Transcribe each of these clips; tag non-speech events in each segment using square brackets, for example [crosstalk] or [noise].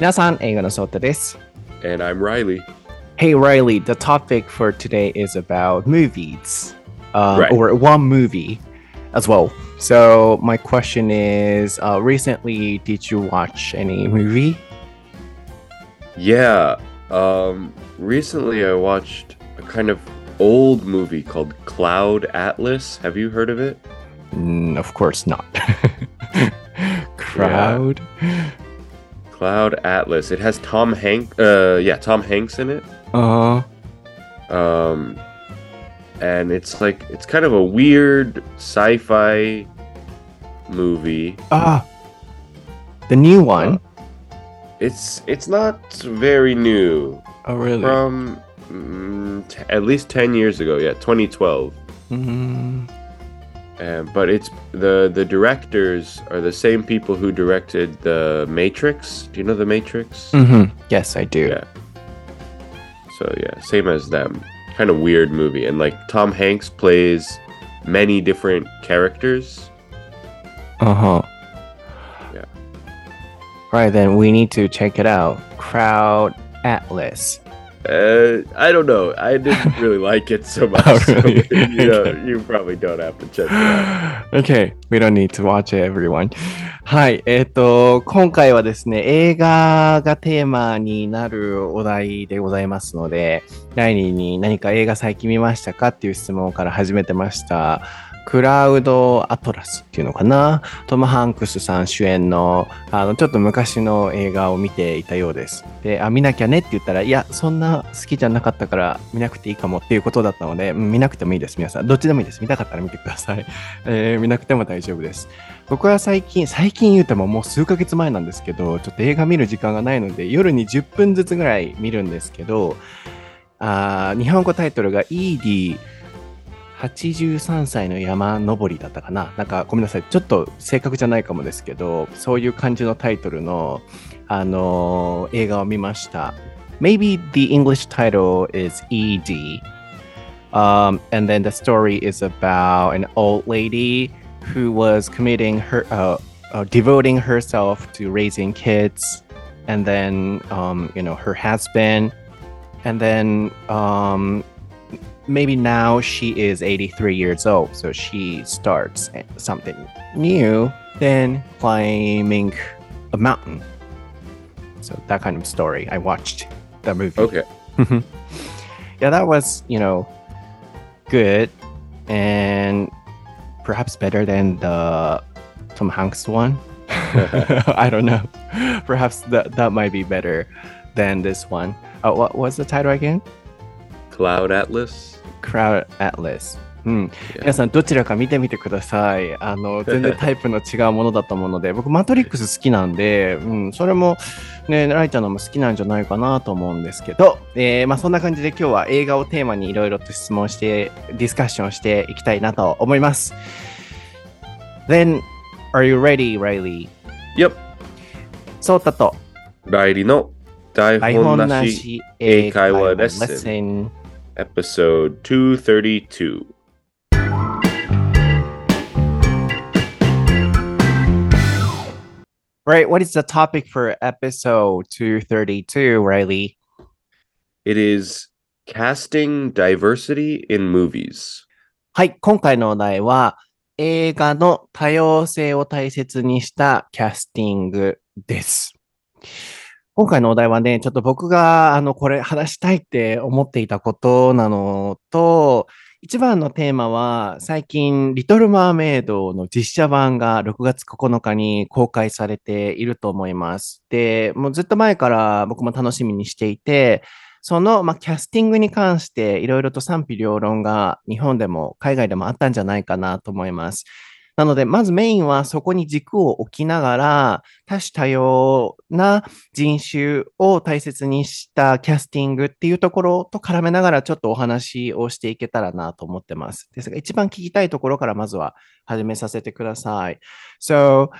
皆さん、英語のソータです。And I'm Reilly. Hey Reilly, the topic for today is about movies, uh, right. or one movie as well. So my question is, uh, recently did you watch any movie? Yeah, um, recently I watched a kind of old movie called Cloud Atlas. Have you heard of it? Mm, of course not. Cloud. [laughs] Yeah. Cloud Atlas. It has Tom Hank. Uh, yeah, Tom Hanks in it. Uh, Um, and it's like it's kind of a weird sci-fi movie. ah, the new one. It's it's not very new. oh really? From mm, t- at least ten years ago. Yeah, 2012. Mm, Uh, but it's the the directors are the same people who directed the Matrix. Do you know the Matrix? mhm. Yes, I do. Yeah. So yeah, same as them. Kind of weird movie, and like Tom Hanks plays many different characters. Uh huh. Yeah. Right then, we need to check it out. Crowd Atlas. Uh, I don't know. I didn't really like it so much. Oh, so, really? you know, you probably don't have to check it out. okay, we don't need to watch it, everyone. はい、えっ、と、今回はですね、映画がテーマになるお題でございますので、第2に何か映画最近見ましたかっていう質問から始めてました。クラウドアトラスっていうのかな？トム・ハンクスさん主演の、あの、ちょっと昔の映画を見ていたようです。で、あ、見なきゃねって言ったら、いや、そんな好きじゃなかったから見なくていいかもっていうことだったので、うん見なくてもいいです、皆さん。どっちでもいいです。見たかったら見てください。[laughs] えー見なくても大丈夫です。僕は最近、最近言うてももう数ヶ月前なんですけど、ちょっと映画見る時間がないので、夜に10分ずつぐらい見るんですけど、あ日本語タイトルが ED 83歳の山登りだったかななんかごめんなさい。ちょっと正確じゃないかもですけど、そういう感じのタイトルの、あのー映画を見ました。Maybe the English title is ED. Um, and then the story is about an old lady who was committing her, uh, uh, devoting herself to raising kids, and then, um, you know, her husband, and then, um, maybe now she is 83 years old, so she starts something new, then climbing a mountain. So that kind of story. I watched the movie. Okay. yeah, that was, you know, good and perhaps better than the Tom Hanks one. [laughs] [laughs] I don't know. Perhaps that that might be better than this one. Uh, what was the title again? Cloud Atlas? Crowd Atlas. うん.皆さんどちらか見てみてください。あの [laughs] 全然タイプの違うものだと思うので、僕マトリックス好きなんで、うん、それもね、ライちゃんのも好きなんじゃないかなと思うんですけど、えーまあそんな感じで今日は映画をテーマにいろいろと質問して、ディスカッションしていきたいなと思います。Then, are you ready, Riley? Yep. そうたとライリの台台本なし英会話英レッスン episode 232. Right, what is the topic for episode 232, Reilly? It is casting diversity in movies. はい、今回のお題は映画の多様性を大切にしたキャスティングです。今回のお題はね、ちょっと僕があのこれ話したいって思っていたことなのと、一番のテーマは最近リトルマーメイドの実写版が6月9日に公開されていると思います。で、もうずっと前から僕も楽しみにしていて、その、ま、キャスティングに関していろいろと賛否両論が日本でも海外でもあったんじゃないかなと思います。なので、まずメインはそこに軸を置きながら、多種多様な人種を大切にしたキャスティングっていうところと絡めながらちょっとお話をしていけたらなと思ってます。ですが、一番聞きたいところからまずは始めさせてください。So,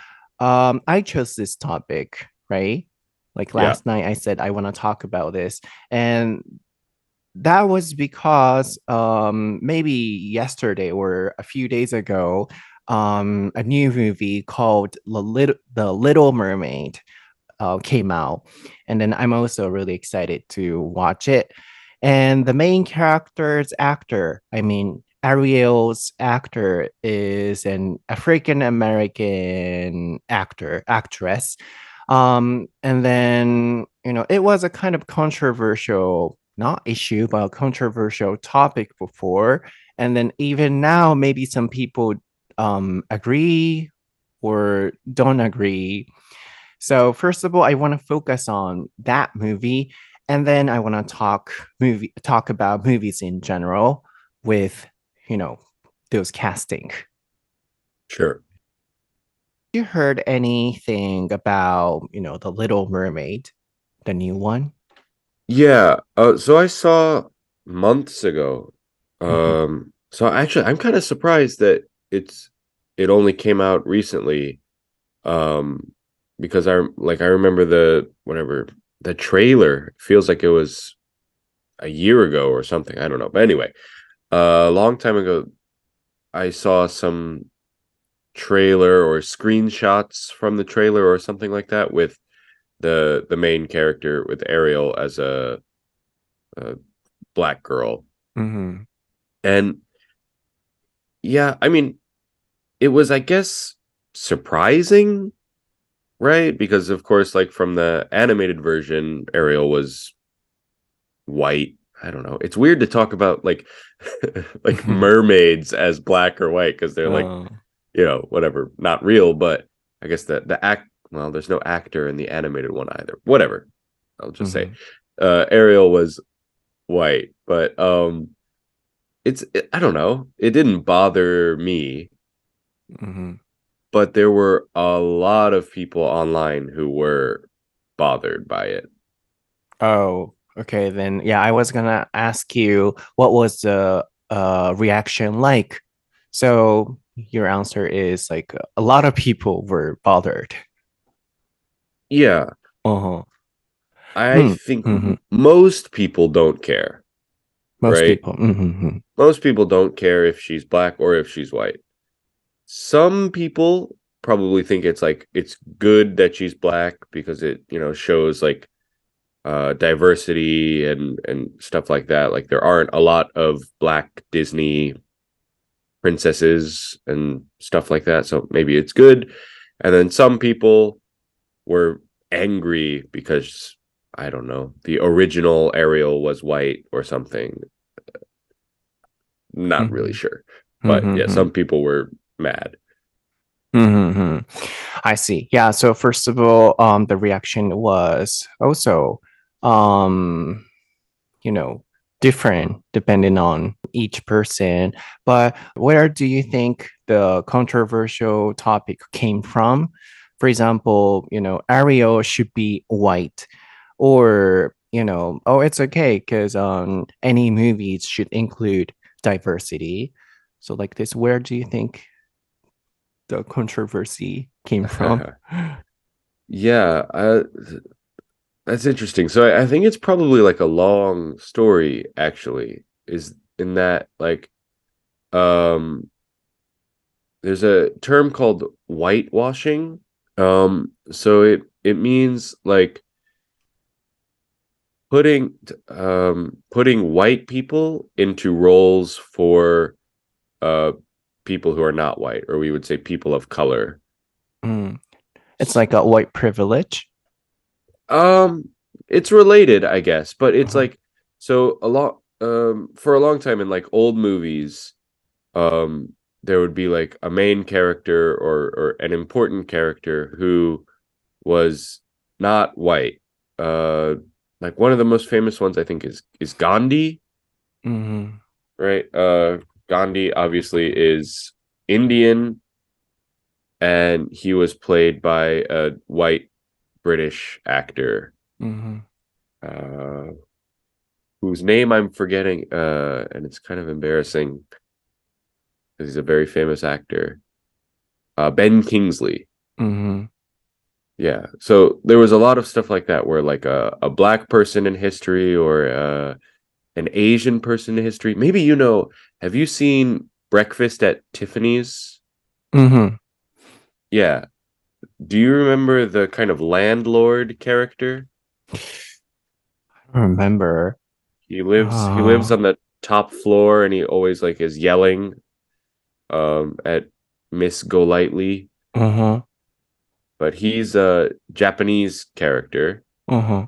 um, I chose this topic, right? Like Yeah. last night, I said I want to talk about this. And that was because um, maybe yesterday or a few days ago, um, a new movie called The Little, the Little Mermaid uh, came out, and then I'm also really excited to watch it. And the main character's actor, I mean, Ariel's actor is an African American actor, actress. Um, and then, you know, it was a kind of controversial, not issue, but a controversial topic before. And then even now, maybe some people um, agree or don't agree. So first of all, I want to focus on that movie, and then I want to talk movie talk about movies in general with you know those casting. Sure. You heard anything about you know the Little Mermaid, the new one? Yeah. Uh, so I saw months ago. Um, Mhm. so actually, I'm kind of surprised that it's it only came out recently. Um, because I like I remember the whatever the trailer feels like it was a year ago or something. I don't know. But anyway, uh, a long time ago, I saw some trailer or screenshots from the trailer or something like that with the the main character with Ariel as a, a black girl. Mm-hmm. And yeah, I mean, it was, I guess, surprising, right? Because of course, like from the animated version, Ariel was white. I don't know. It's weird to talk about like [laughs] like [laughs] mermaids as black or white because they're like, Oh. you know, whatever, not real, but I guess the the act well, there's no actor in the animated one either. Whatever. I'll just say uh Ariel was white, but um it's it, I don't know. It didn't bother me, Mhm. but there were a lot of people online who were bothered by it. Oh, okay. Then, yeah, I was gonna ask you what was the uh, reaction like. So your answer is like a lot of people were bothered. Yeah, Uh-huh. I Hmm, think mhm. most people don't care. Most Right. people. Mhm, Most people don't care if she's black or if she's white. Some people probably think it's like it's good that she's black because it, you know, shows like uh diversity and and stuff like that. Like there aren't a lot of black Disney princesses and stuff like that. So maybe it's good. And then some people were angry because I don't know, the original Ariel was white or something. Not really Mhm. sure. But yeah, mhm, some people were mad. mhm. I see. Yeah. So first of all, um, the reaction was also, um, you know, different depending on each person. But where do you think the controversial topic came from? For example, you know, Ariel should be white, or you know, oh, it's okay because um, any movies should include diversity. So like this, where do you think the controversy came from? [laughs] Yeah, uh, that's interesting. So I, I think it's probably like a long story, actually, is in that like um there's a term called whitewashing. Um, so it it means like putting um putting white people into roles for uh people who are not white, or we would say people of color. Mm. It's like a white privilege. Um, it's related, I guess, but it's Uh-huh. like so a lot um for a long time in like old movies, um there would be like a main character or or an important character who was not white. Uh like one of the most famous ones I think is is Gandhi, mm-hmm. right? Uh Gandhi obviously is Indian and he was played by a white British actor Mhm. uh, whose name I'm forgetting, uh, and it's kind of embarrassing because he's a very famous actor. Uh, ben Kingsley. Mhm. Yeah. So there was a lot of stuff like that where like a, a black person in history or uh, an Asian person in history. Maybe you know, have you seen Breakfast at Tiffany's? Mhm. Yeah. Do you remember the kind of landlord character? I don't remember. He lives he lives Ah. on the top floor and he always like is yelling um at Miss Golightly, Uh-huh. but he's a Japanese character. Uh-huh.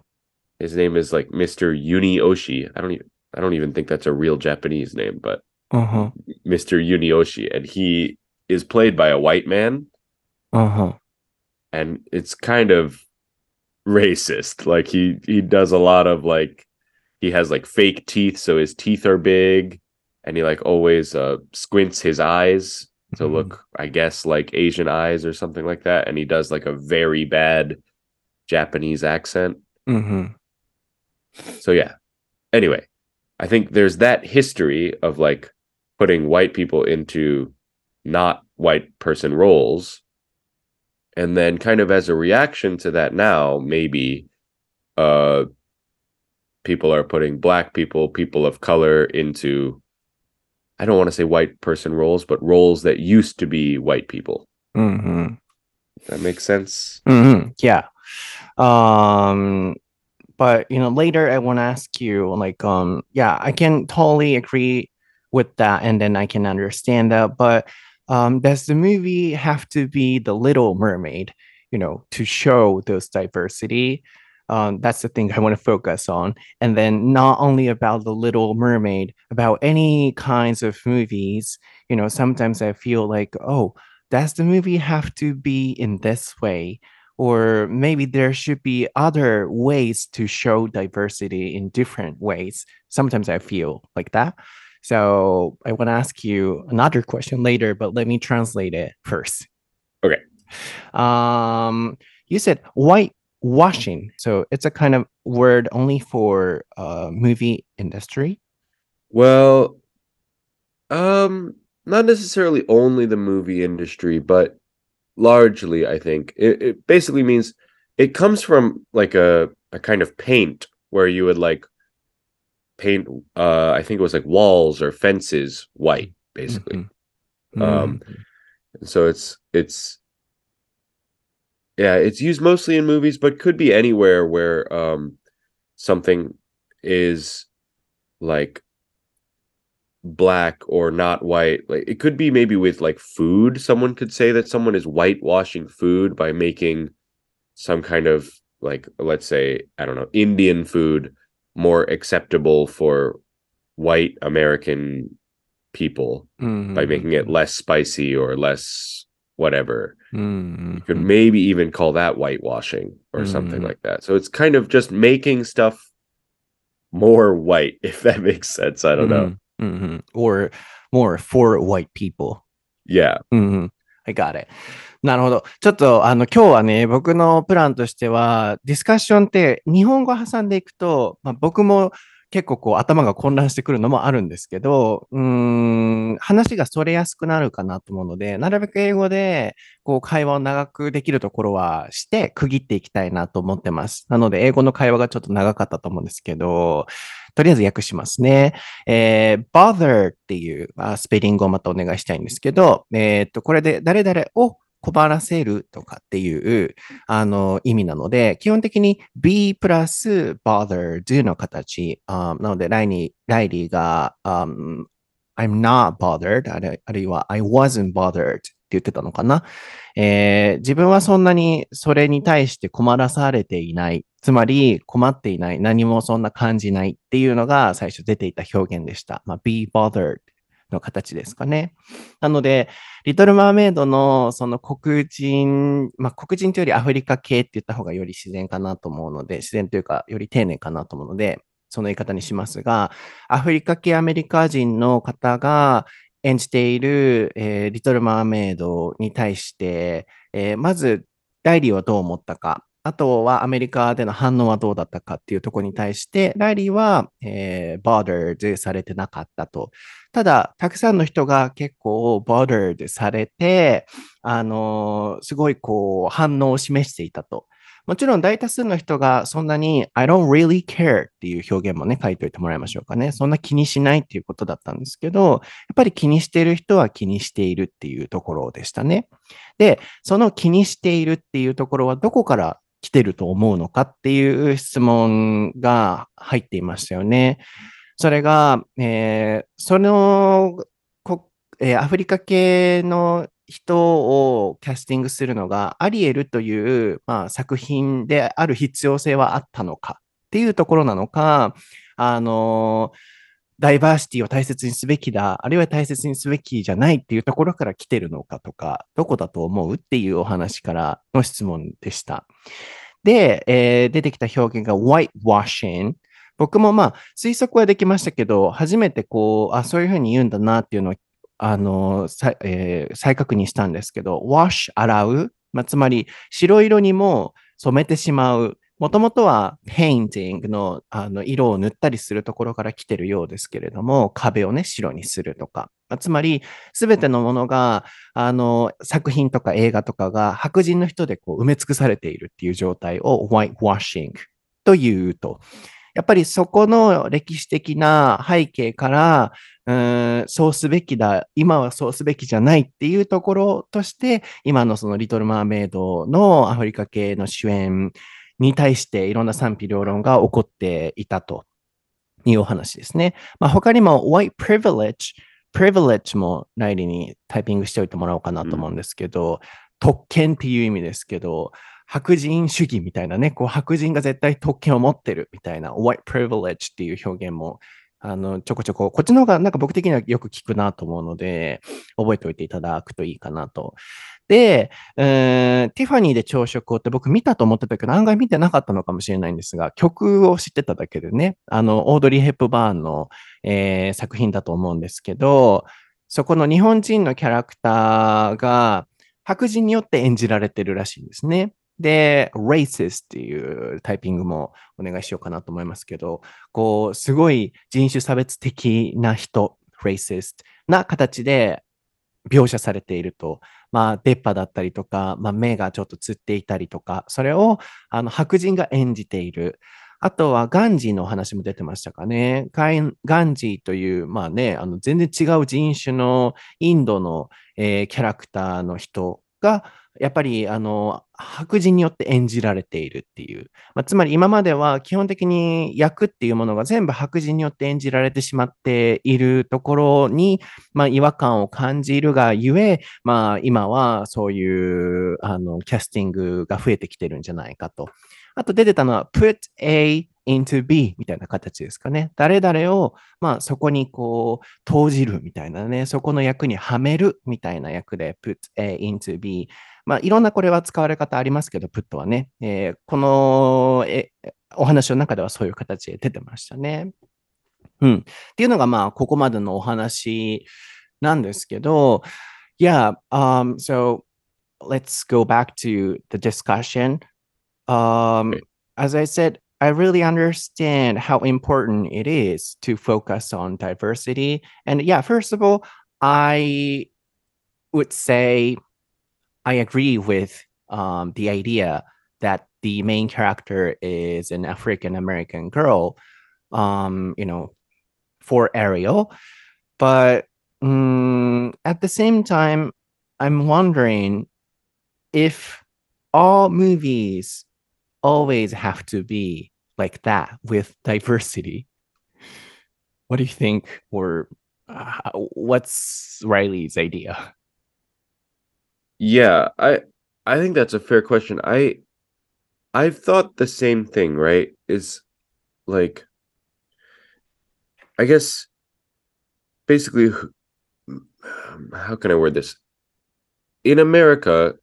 His name is like Mr. Yunioshi. I don't even I don't even think that's a real Japanese name, but Uh-huh. Mr. Yunioshi and he is played by a white man Uh-huh. and it's kind of racist. Like he he does a lot of like he has like fake teeth so his teeth are big and he like always uh squints his eyes to Mhm. look I guess like Asian eyes or something like that and he does like a very bad Japanese accent. Mhm. So yeah. Anyway, I think there's that history of like putting white people into not white person roles. And then kind of as a reaction to that now, maybe uh people are putting black people, people of color into I don't want to say white person roles, but roles that used to be white people. Mhm. That makes sense. hmm Yeah. Um, but you know, later I want to ask you, like, um, yeah, I can totally agree with that, and then I can understand that. But um, does the movie have to be the Little Mermaid, you know, to show those diversity? Um, that's the thing I want to focus on. And then not only about the Little Mermaid, about any kinds of movies, you know, sometimes I feel like, oh, does the movie have to be in this way? Or maybe there should be other ways to show diversity in different ways. Sometimes I feel like that. So I want to ask you another question later, but let me translate it first. Okay. Um, you said whitewashing. So it's a kind of word only for uh movie industry. Well, um, not necessarily only the movie industry, but largely, I think it, it basically means it comes from like a a kind of paint where you would like paint. Uh, I think it was like walls or fences white, basically. Mhm. Um, So it's it's yeah, it's used mostly in movies, but could be anywhere where um something is like black or not white. Like it could be maybe with like food. Someone could say that someone is whitewashing food by making some kind of like let's say, I don't know, Indian food more acceptable for white American people by making it less spicy or less whatever. Mhm. You could maybe even call that whitewashing or something Mhm. like that. So it's kind of just making stuff more white, [laughs] if that makes sense. I don't know. Mhm. Mhm. Or more for white people. Yeah. うんうん。I got it. なるほど。ちょっと、あの、今日はね、僕のプランとしては、ディスカッションって日本語挟んでいくと、まあ、僕も結構こう頭が混乱してくるのもあるんですけど、うん、話がそれやすくなるかなと思うので、なるべく英語で、こう、会話を長くできるところはして、区切っていきたいなと思ってます。なので、英語の会話がちょっと長かったと思うんですけど、とりあえず訳しますね。えー bother っていうあスペリングをまたお願いしたいんですけど、えーっと、これで誰々を困らせるとかっていうあの意味なので、基本的に be プラス bothered の形。あなので、ライリーライリーが、um, I'm not bothered あるあるいは I wasn't bothered って言ってたのかな。えー自分はそんなにそれに対して困らされていない。つまり困っていない。何もそんな感じないっていうのが最初出ていた表現でした。まあ、be bothered の形ですかね。なので、リトル・マーメイドのその黒人、まあ、黒人というよりアフリカ系って言った方がより自然かなと思うので、自然というかより丁寧かなと思うので、その言い方にしますが、アフリカ系アメリカ人の方が演じている、えーリトル・マーメイドに対して、えーまず、ライリーはどう思ったか、あとはアメリカでの反応はどうだったかっていうところに対して、ライリーは、えー、bothered されてなかったと。ただ、たくさんの人が結構 bothered されて、あのーすごいこう反応を示していたと。もちろん大多数の人がそんなに I don't really care っていう表現もね、書いておいてもらいましょうかね。そんな気にしないっていうことだったんですけど、やっぱり気にしている人は気にしているっていうところでしたね。で、その気にしているっていうところはどこから来てると思うのかっていう質問が入っていましたよね。それが、えー、そのえー、アフリカ系の人をキャスティングするのがアリエルという、まあ、作品である必要性はあったのかっていうところなのか、あのダイバーシティを大切にすべきだ、あるいは大切にすべきじゃないっていうところから来てるのかとか、どこだと思うっていうお話からの質問でした。で、えー、出てきた表現が whitewashing。僕もまあ推測はできましたけど、初めてこう、あ、そういうふうに言うんだなっていうのをあの、えー、再確認したんですけど、wash 洗う、まあ、つまり白色にも染めてしまう。もともとは painting のあの色を塗ったりするところから来てるようですけれども、壁をね、白にするとか。つまり、すべてのものが、あの、作品とか映画とかが白人の人でこう埋め尽くされているっていう状態を whitewashing というと。やっぱりそこの歴史的な背景から、うんそうすべきだ、今はそうすべきじゃないっていうところとして、今のそのリトル・マーメイドのアフリカ系の主演に対していろんな賛否両論が起こっていたというお話ですね。まあ、他にも white privilege、privilege も来理にタイピングしておいてもらおうかなと思うんですけど、うん、特権っていう意味ですけど、白人主義みたいなね、こう白人が絶対特権を持ってるみたいな white privilege っていう表現もあの、ちょこちょこ、こっちの方がなんか僕的にはよく聞くなと思うので、覚えておいていただくといいかなと。で、えー、ティファニーで朝食をって僕見たと思ってたけど、案外見てなかったのかもしれないんですが、曲を知ってただけでね、あの、オードリー・ヘップバーンの、えー、作品だと思うんですけど、そこの日本人のキャラクターが白人によって演じられてるらしいんですね。で、racist っていうタイピングもお願いしようかなと思いますけど、こう、すごい人種差別的な人、racist な形で描写されていると。まあ、出っ歯だったりとか、まあ、目がちょっとつっていたりとか、それをあの白人が演じている。あとはガンジーのお話も出てましたかね。ガンジーという、まあね、あの全然違う人種のインドの、えー、キャラクターの人が、やっぱり、あの、白人によって演じられているっていう。まあ、つまり今までは基本的に役っていうものが全部白人によって演じられてしまっているところに、まあ、違和感を感じるがゆえ、まあ、今はそういう、あの、キャスティングが増えてきてるんじゃないかと。あと出てたのは put a into B みたいな形ですかね。誰々を、まあそこにこう投じるみたいなね、そこの役にはめるみたいな役で put A into B。まあいろんなこれは使われ方ありますけど、put はね、えー、このえお話の中ではそういう形で出てましたね。うん。っていうのがまあここまでのお話なんですけど、Yeah, um, so let's go back to the discussion. Um, as I said, I really understand how important it is to focus on diversity. And yeah, first of all, I would say I agree with um, the idea that the main character is an African American girl, um, you know, for Ariel. But um, at the same time, I'm wondering if all movies always have to be like that with [laughs] diversity. What do you think, or uh, what's Reilly's idea? Yeah, I I think that's a fair question. I I've thought the same thing, right? Is like I guess basically how can I word this? In America,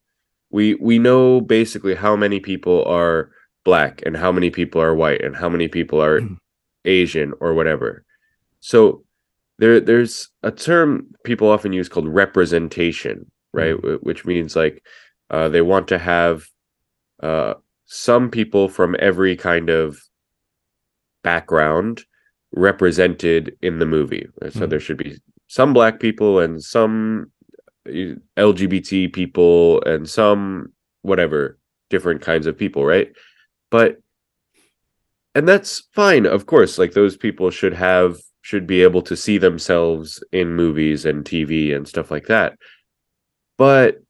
we we know basically how many people are black and how many people are white and how many people are mm. Asian or whatever. So there there's a term people often use called representation, right? Mm. Which means like uh, they want to have uh, some people from every kind of background represented in the movie. So mm. there should be some black people and some LGBT people and some whatever different kinds of people, right? But and that's fine, of course. Like those people should have should be able to see themselves in movies and TV and stuff like that. But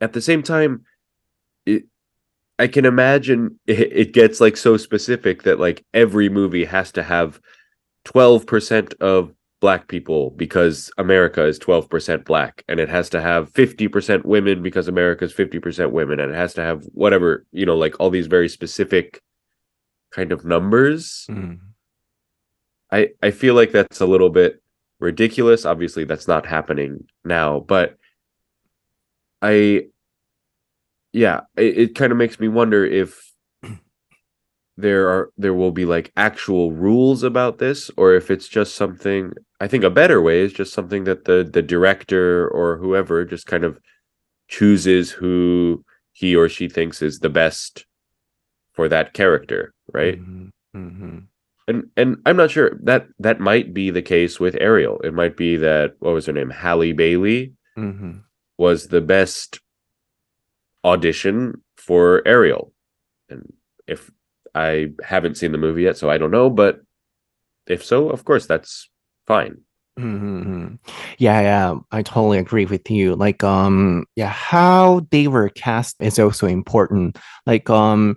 at the same time, it I can imagine it, [laughs] it gets like so specific that like every movie has to have 12% of black people because America is 12% black and it has to have 50% women because America is 50% women and it has to have whatever, you know, like all these very specific kind of numbers. Mm. I I feel like that's a little bit ridiculous. Obviously that's not happening now, but I yeah, it, it kind of makes me wonder if there are there will be like actual rules about this or if it's just something I think a better way is just something that the the director or whoever just kind of chooses who he or she thinks is the best for that character, right? Mm-hmm. Mm-hmm. And and I'm not sure that that might be the case with Ariel. It might be that what was her name, Halle Bailey, Mm-hmm. was the best audition for Ariel. And if I haven't seen the movie yet, so I don't know, but if so, of course that's fine. Mm-hmm. Yeah, yeah, I totally agree with you. Like, um, yeah, how they were cast is also important. Like, um,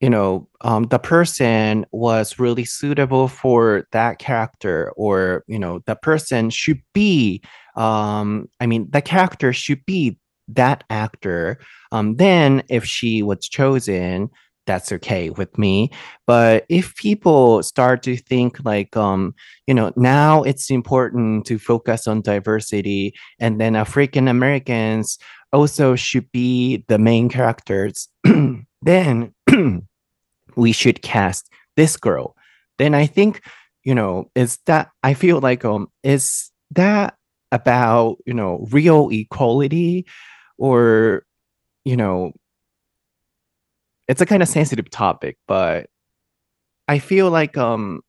you know, um, the person was really suitable for that character, or you know, the person should be, um, I mean, the character should be that actor. Um, then if she was chosen, that's okay with me. But if people start to think like, um, you know, now it's important to focus on diversity, and then African Americans also should be the main characters, [clears throat] then [clears throat] we should cast this girl. Then I think, you know, is that I feel like um is that about, you know, real equality or you know, it's a kind of sensitive topic, but I feel like um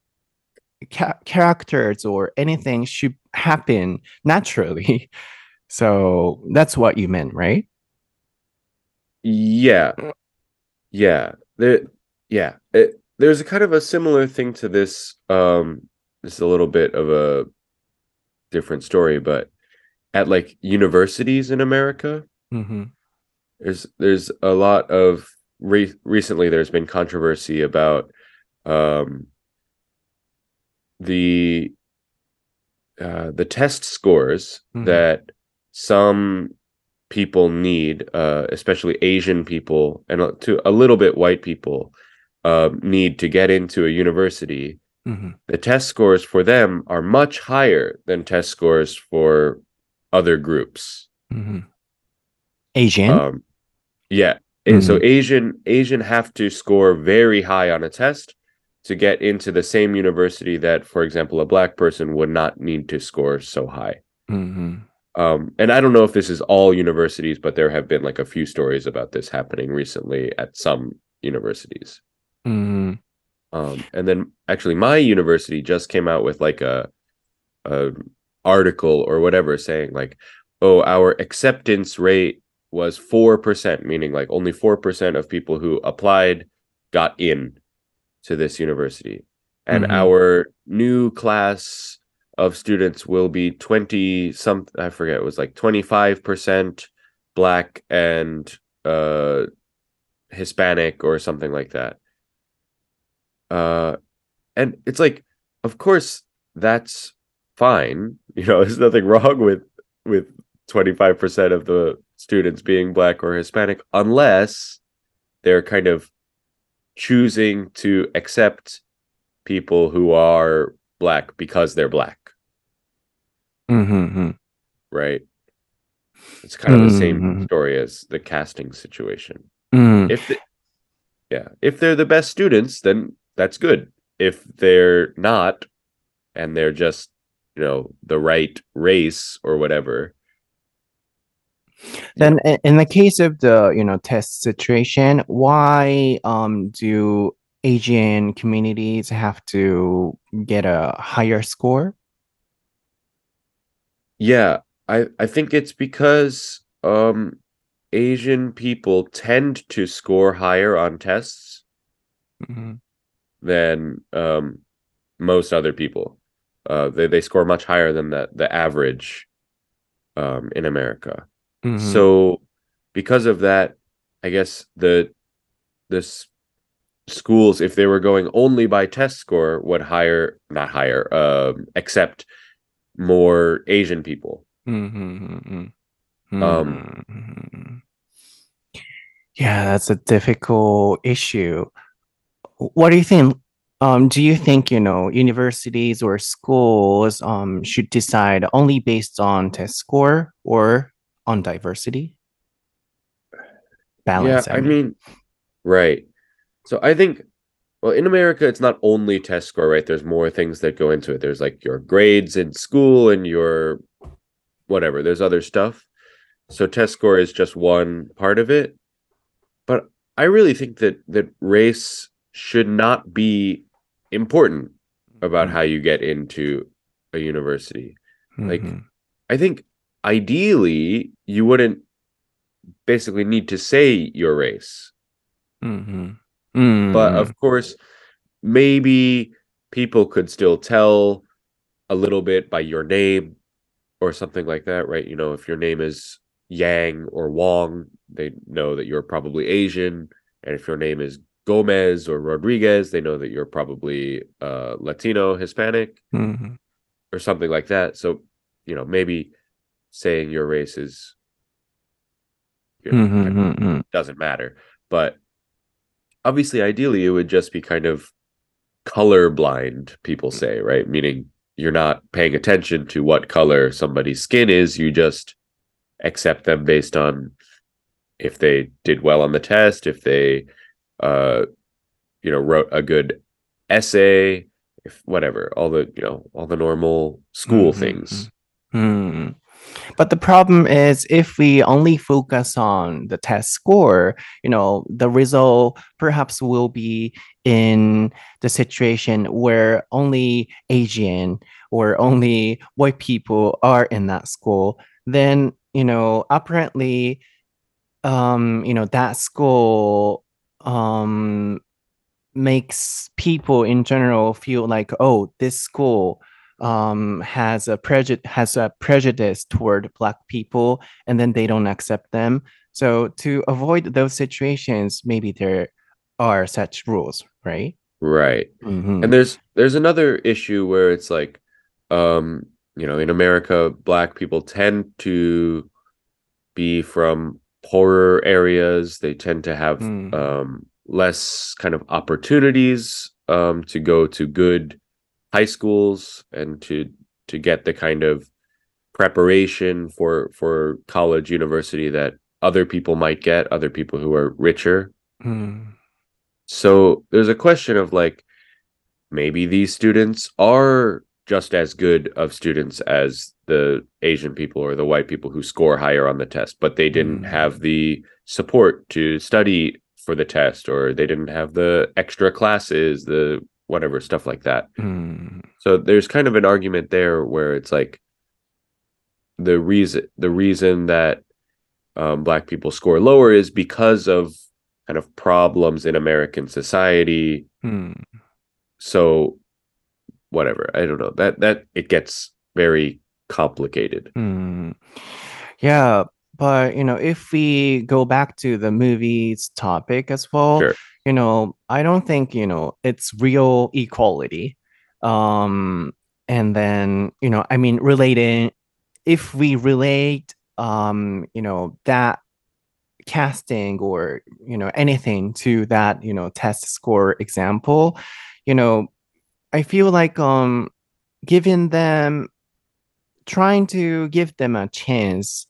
ca- characters or anything should happen naturally. [laughs] So that's what you meant, right? Yeah. Yeah. There yeah. It, there's a kind of a similar thing to this um this is a little bit of a different story, but at like universities in America, Mm-hmm. there's there's a lot of re- recently there's been controversy about um the uh the test scores Mhm. that some people need uh especially asian people and uh, to a little bit white people um need to get into a university Mm-hmm. the test scores for them are much higher than test scores for other groups Mm-hmm. Asian. um yeah and so asian asian have to score very high on a test to get into the same university that for example a black person would not need to score so high mm-hmm. um and i don't know if this is all universities but there have been like a few stories about this happening recently at some universities Mm-hmm. um and then actually my university just came out with like a a article or whatever saying like oh our acceptance rate was 4% meaning like only 4% of people who applied got in to this university. And Mhm. our new class of students will be 20 some i forget it was like 25% black and uh hispanic or something like that. Uh and it's like of course that's fine. [laughs] You know there's nothing wrong with with 25% of the students being black or hispanic unless they're kind of choosing to accept people who are black because they're black Mm-hmm. right it's kind of the same Mhm. story as the casting situation Mm. if the, yeah if they're the best students then that's good if they're not and they're just you know the right race or whatever Then i- in the case of the, you know, test situation, why um do Asian communities have to get a higher score? yeah i i think it's because um Asian people tend to score higher on tests Mhm. than um, most other people. Uh, they they score much higher than the the average um, in America. Mhm. So because of that, I guess the this schools, if they were going only by test score, would hire not hire, um, accept more Asian people. Mhm, mhm, Um, mhm. Yeah, that's a difficult issue. What do you think? Um, do you think, you know, universities or schools um, should decide only based on test score or on diversity? Balance, yeah, I I mean. mean, right. So I think, well, in America, it's not only test score, right? There's more things that go into it. There's like your grades in school and your whatever. There's other stuff. So test score is just one part of it. But I really think that that race should not be important about Mhm, how you get into a university. like, mhm, I think ideally you wouldn't basically need to say your race. mhm, But mhm, of course, maybe people could still tell a little bit by your name or something like that, right? You know, if your name is Yang or Wong, they know that you're probably Asian. And if your name is Gomez or Rodriguez, they know that you're probably uh, Latino, Hispanic, mhm, or something like that. So, you know, maybe saying your race is, you know, mhm, kind of mhm, doesn't matter. But obviously, ideally, it would just be kind of color blind, people say, right? Meaning you're not paying attention to what color somebody's skin is. You just accept them based on if they did well on the test, if they, uh, you know, wrote a good essay, if whatever, all the, you know, all the normal school mhm, things. Hmm. But the problem is if we only focus on the test score, you know, the result perhaps will be in the situation where only Asian or only white people are in that school. Then, you know, apparently, um, you know, that school um makes people in general feel like, oh, this school um, has a prejudice has a prejudice toward black people, and then they don't accept them. So to avoid those situations, maybe there are such rules, right? Right. Mhm. And there's there's another issue where it's like um you know in America black people tend to be from poorer areas they tend to have Mhm. um less kind of opportunities um to go to good high schools and to to get the kind of preparation for for college university that other people might get other people who are richer Mhm. so there's a question of like maybe these students are just as good of students as the Asian people or the white people who score higher on the test, but they didn't Mm. have the support to study for the test or they didn't have the extra classes, the whatever stuff like that. Mhm. So there's kind of an argument there where it's like the reason the reason that um, black people score lower is because of kind of problems in American society Mhm. so whatever i don't know that that it gets very complicated Hmm. Yeah, but you know, if we go back to the movie's topic as well, Sure. You know, I don't think, you know, it's real equality. Um, and then, you know, I mean, relating, if we relate, um, you know, that casting or, you know, anything to that, you know, test score example, you know, I feel like, um, giving them trying to give them a chance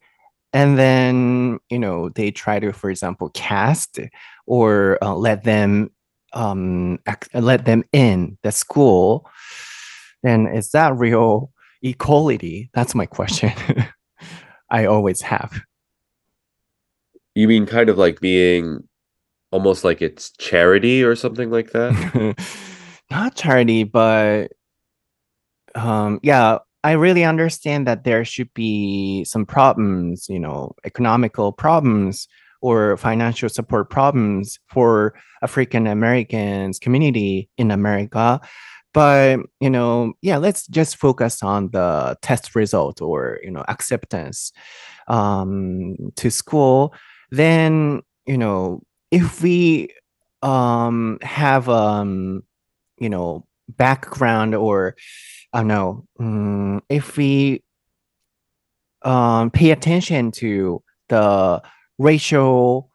and then you know they try to for example cast or uh, let them um ac- let them in the school then is that real equality? That's my question [laughs] i always have. You mean kind of like being almost like it's charity or something like that? [laughs] Not charity but um yeah I really understand that there should be some problems, you know, economical problems or financial support problems for African Americans community in America. But, you know, yeah, let's just focus on the test result or, you know, acceptance um, to school. Then, you know, if we um, have, um, you know, background or, I don't know, um, if we um, pay attention to the racial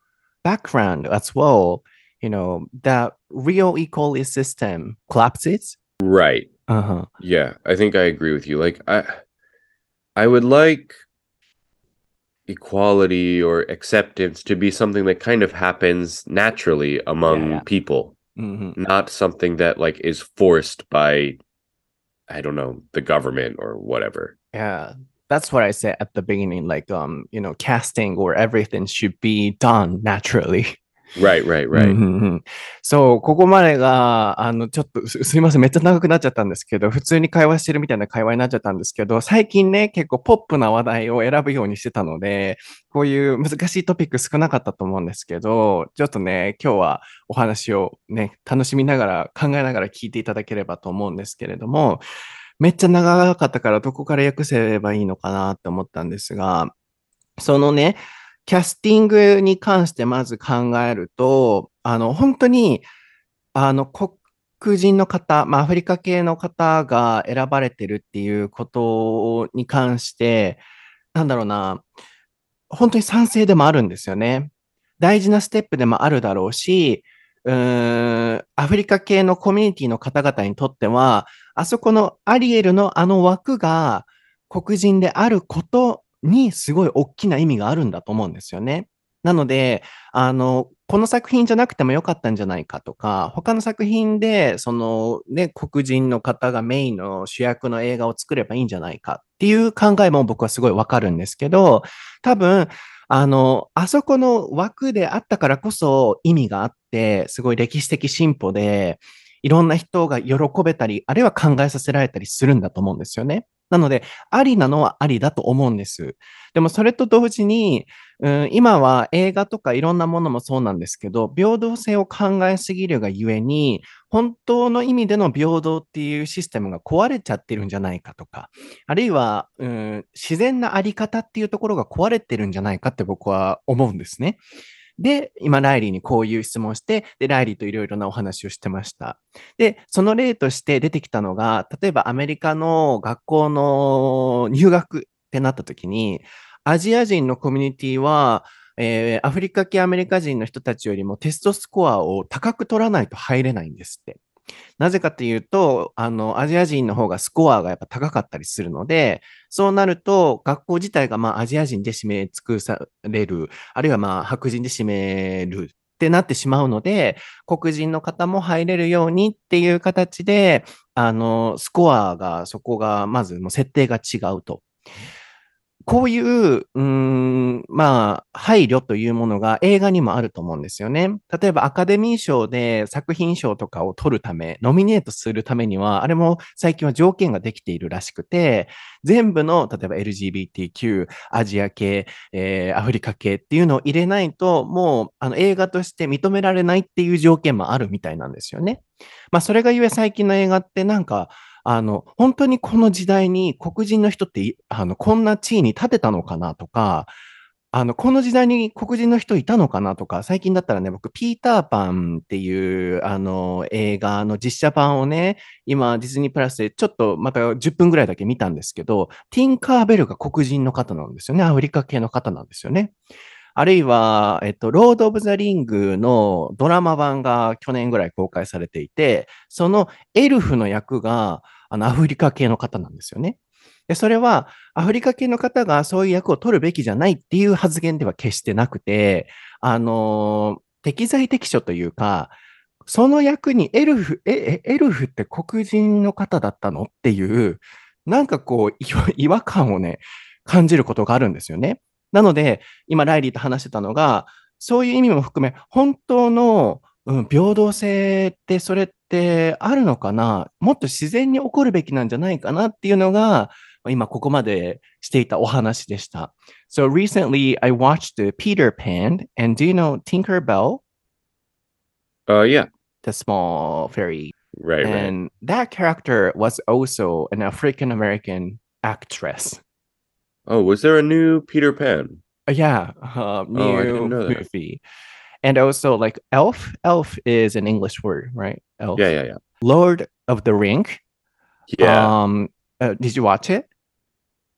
background as well, you know, that real equality system collapses. Right. Uh-huh. Yeah, I think I agree with you. Like I I would like equality or acceptance to be something that kind of happens naturally among yeah. people, Mhm. not something that like is forced by I don't know, the government or whatever. Yeah. That's what I said at the beginning. Like, um, you know, casting or everything should be done naturally. Right, right, うん right. うんうんそう、ここまでが、あの、ちょっとす、すいません、めっちゃ長くなっちゃったんですけど、普通に会話してるみたいな会話になっちゃったんですけど、最近ね、結構ポップな話題を選ぶようにしてたので、こういう難しいトピック少なかったと思うんですけど、ちょっとね、今日はお話をね、楽しみながら、考えながら聞いていただければと思うんですけれども、めっちゃ長かったからどこから訳せればいいのかなって思ったんですが、そのね、キャスティングに関してまず考えると、あの、本当に、あの、黒人の方、まあ、アフリカ系の方が選ばれてるっていうことに関して、なんだろうな、本当に賛成でもあるんですよね。大事なステップでもあるだろうし、うーん、アフリカ系のコミュニティの方々にとっては、あそこのアリエルのあの枠が黒人であることにすごい大きな意味があるんだと思うんですよね。なので、あの、この作品じゃなくてもよかったんじゃないかとか、他の作品で、そのね、黒人の方がメインの主役の映画を作ればいいんじゃないかっていう考えも僕はすごいわかるんですけど、多分、あの、あそこの枠であったからこそ意味があって、すごい歴史的進歩で、いろんな人が喜べたり、あるいは考えさせられたりするんだと思うんですよね。なので、ありなのはありだと思うんです。でもそれと同時に、うん、今は映画とかいろんなものもそうなんですけど、平等性を考えすぎるがゆえに、本当の意味での平等っていうシステムが壊れちゃってるんじゃないかとか、あるいは、うん、自然なあり方っていうところが壊れてるんじゃないかって僕は思うんですね。で、今、ライリーにこういう質問して、で、ライリーといろいろなお話をしてました。で、その例として出てきたのが、例えばアメリカの学校の入学ってなった時に、アジア人のコミュニティは、えーアフリカ系アメリカ人の人たちよりもテストスコアを高く取らないと入れないんですって。なぜかというと、あの、アジア人の方がスコアがやっぱ高かったりするので、そうなると、学校自体がまあアジア人で締め尽くされる、あるいはまあ白人で締めるってなってしまうので、黒人の方も入れるようにっていう形で、あの、スコアが、そこが、まずもう設定が違うと。こういう、うーん、まあ、配慮というものが映画にもあると思うんですよね。例えばアカデミー賞で作品賞とかを取るため、ノミネートするためには、あれも最近は条件ができているらしくて、全部の、例えば LGBTQ、アジア系、えーアフリカ系っていうのを入れないと、もう、あの、映画として認められないっていう条件もあるみたいなんですよね。まあ、それがゆえ最近の映画ってなんか、あの、本当にこの時代に黒人の人って、あの、こんな地位に立てたのかなとか、あの、この時代に黒人の人いたのかなとか、最近だったらね、僕、ピーターパンっていう、あの、映画の実写版をね、今、ディズニープラスでちょっとまた10分ぐらいだけ見たんですけど、ティンカーベルが黒人の方なんですよね。アフリカ系の方なんですよね。あるいは、えっと、ロード・オブ・ザ・リングのドラマ版が去年ぐらい公開されていて、そのエルフの役が、あの、アフリカ系の方なんですよね。で、それは、アフリカ系の方がそういう役を取るべきじゃないっていう発言では決してなくて、あの適材適所というか、その役にエルフ、え、エルフって黒人の方だったのっていう、なんかこう、[laughs] 違和感をね、感じることがあるんですよね。なので、今、ライリーと話してたのが、そういう意味も含め、本当の、うん、平等性って、それってあるのかなもっと自然に起こるべきなんじゃないかなっていうのが、今ここまでしていたお話でした。So recently I watched Peter Pan and do you know Tinker Bell? Uh, yeah, The small fairy. right, right. And that character was also an African American actress. Oh, was there a new Peter Pan? Uh, yeah, uh, new Oh, I didn't know that. movie. And also like elf. Elf is an English word, right? Elf. Yeah, yeah, yeah. Lord of the Ring. Yeah, Um, uh, did you watch it?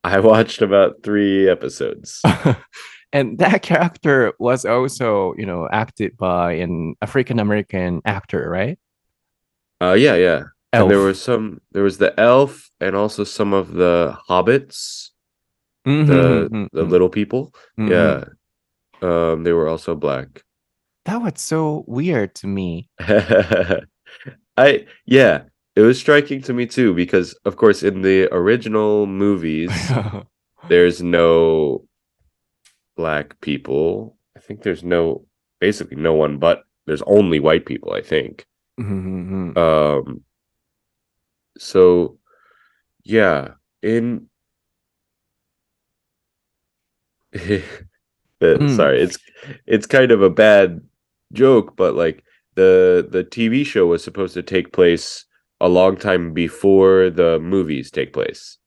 I watched about three episodes. [laughs] and that character was also, you know, acted by an African American actor, right? Uh, yeah, yeah. And there was some. There was the elf, and also some of the hobbits, Mhm, the mhm, the mhm, little people. mhm. Yeah, um, they were also black. That was so weird to me. [laughs] I yeah, it was striking to me too because of course in the original movies [laughs] there's no black people. I think there's no basically no one but there's only white people, I think. Mhm, mhm. Um so yeah, in Mm. sorry, it's it's kind of a bad joke, but like the the TV show was supposed to take place a long time before the movies take place.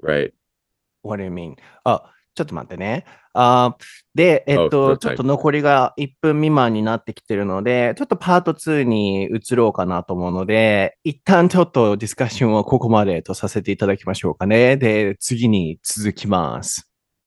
Right. What do you mean? あ、ちょっと待ってね。あで、えっ Oh, と、no ちょっ.と残りが1分未満になってきてるので、ちょっとパート2に移ろうかなと思うので、一旦ちょっとディスカッションをここまでとさせていただきましょうかね。で、次に続きます。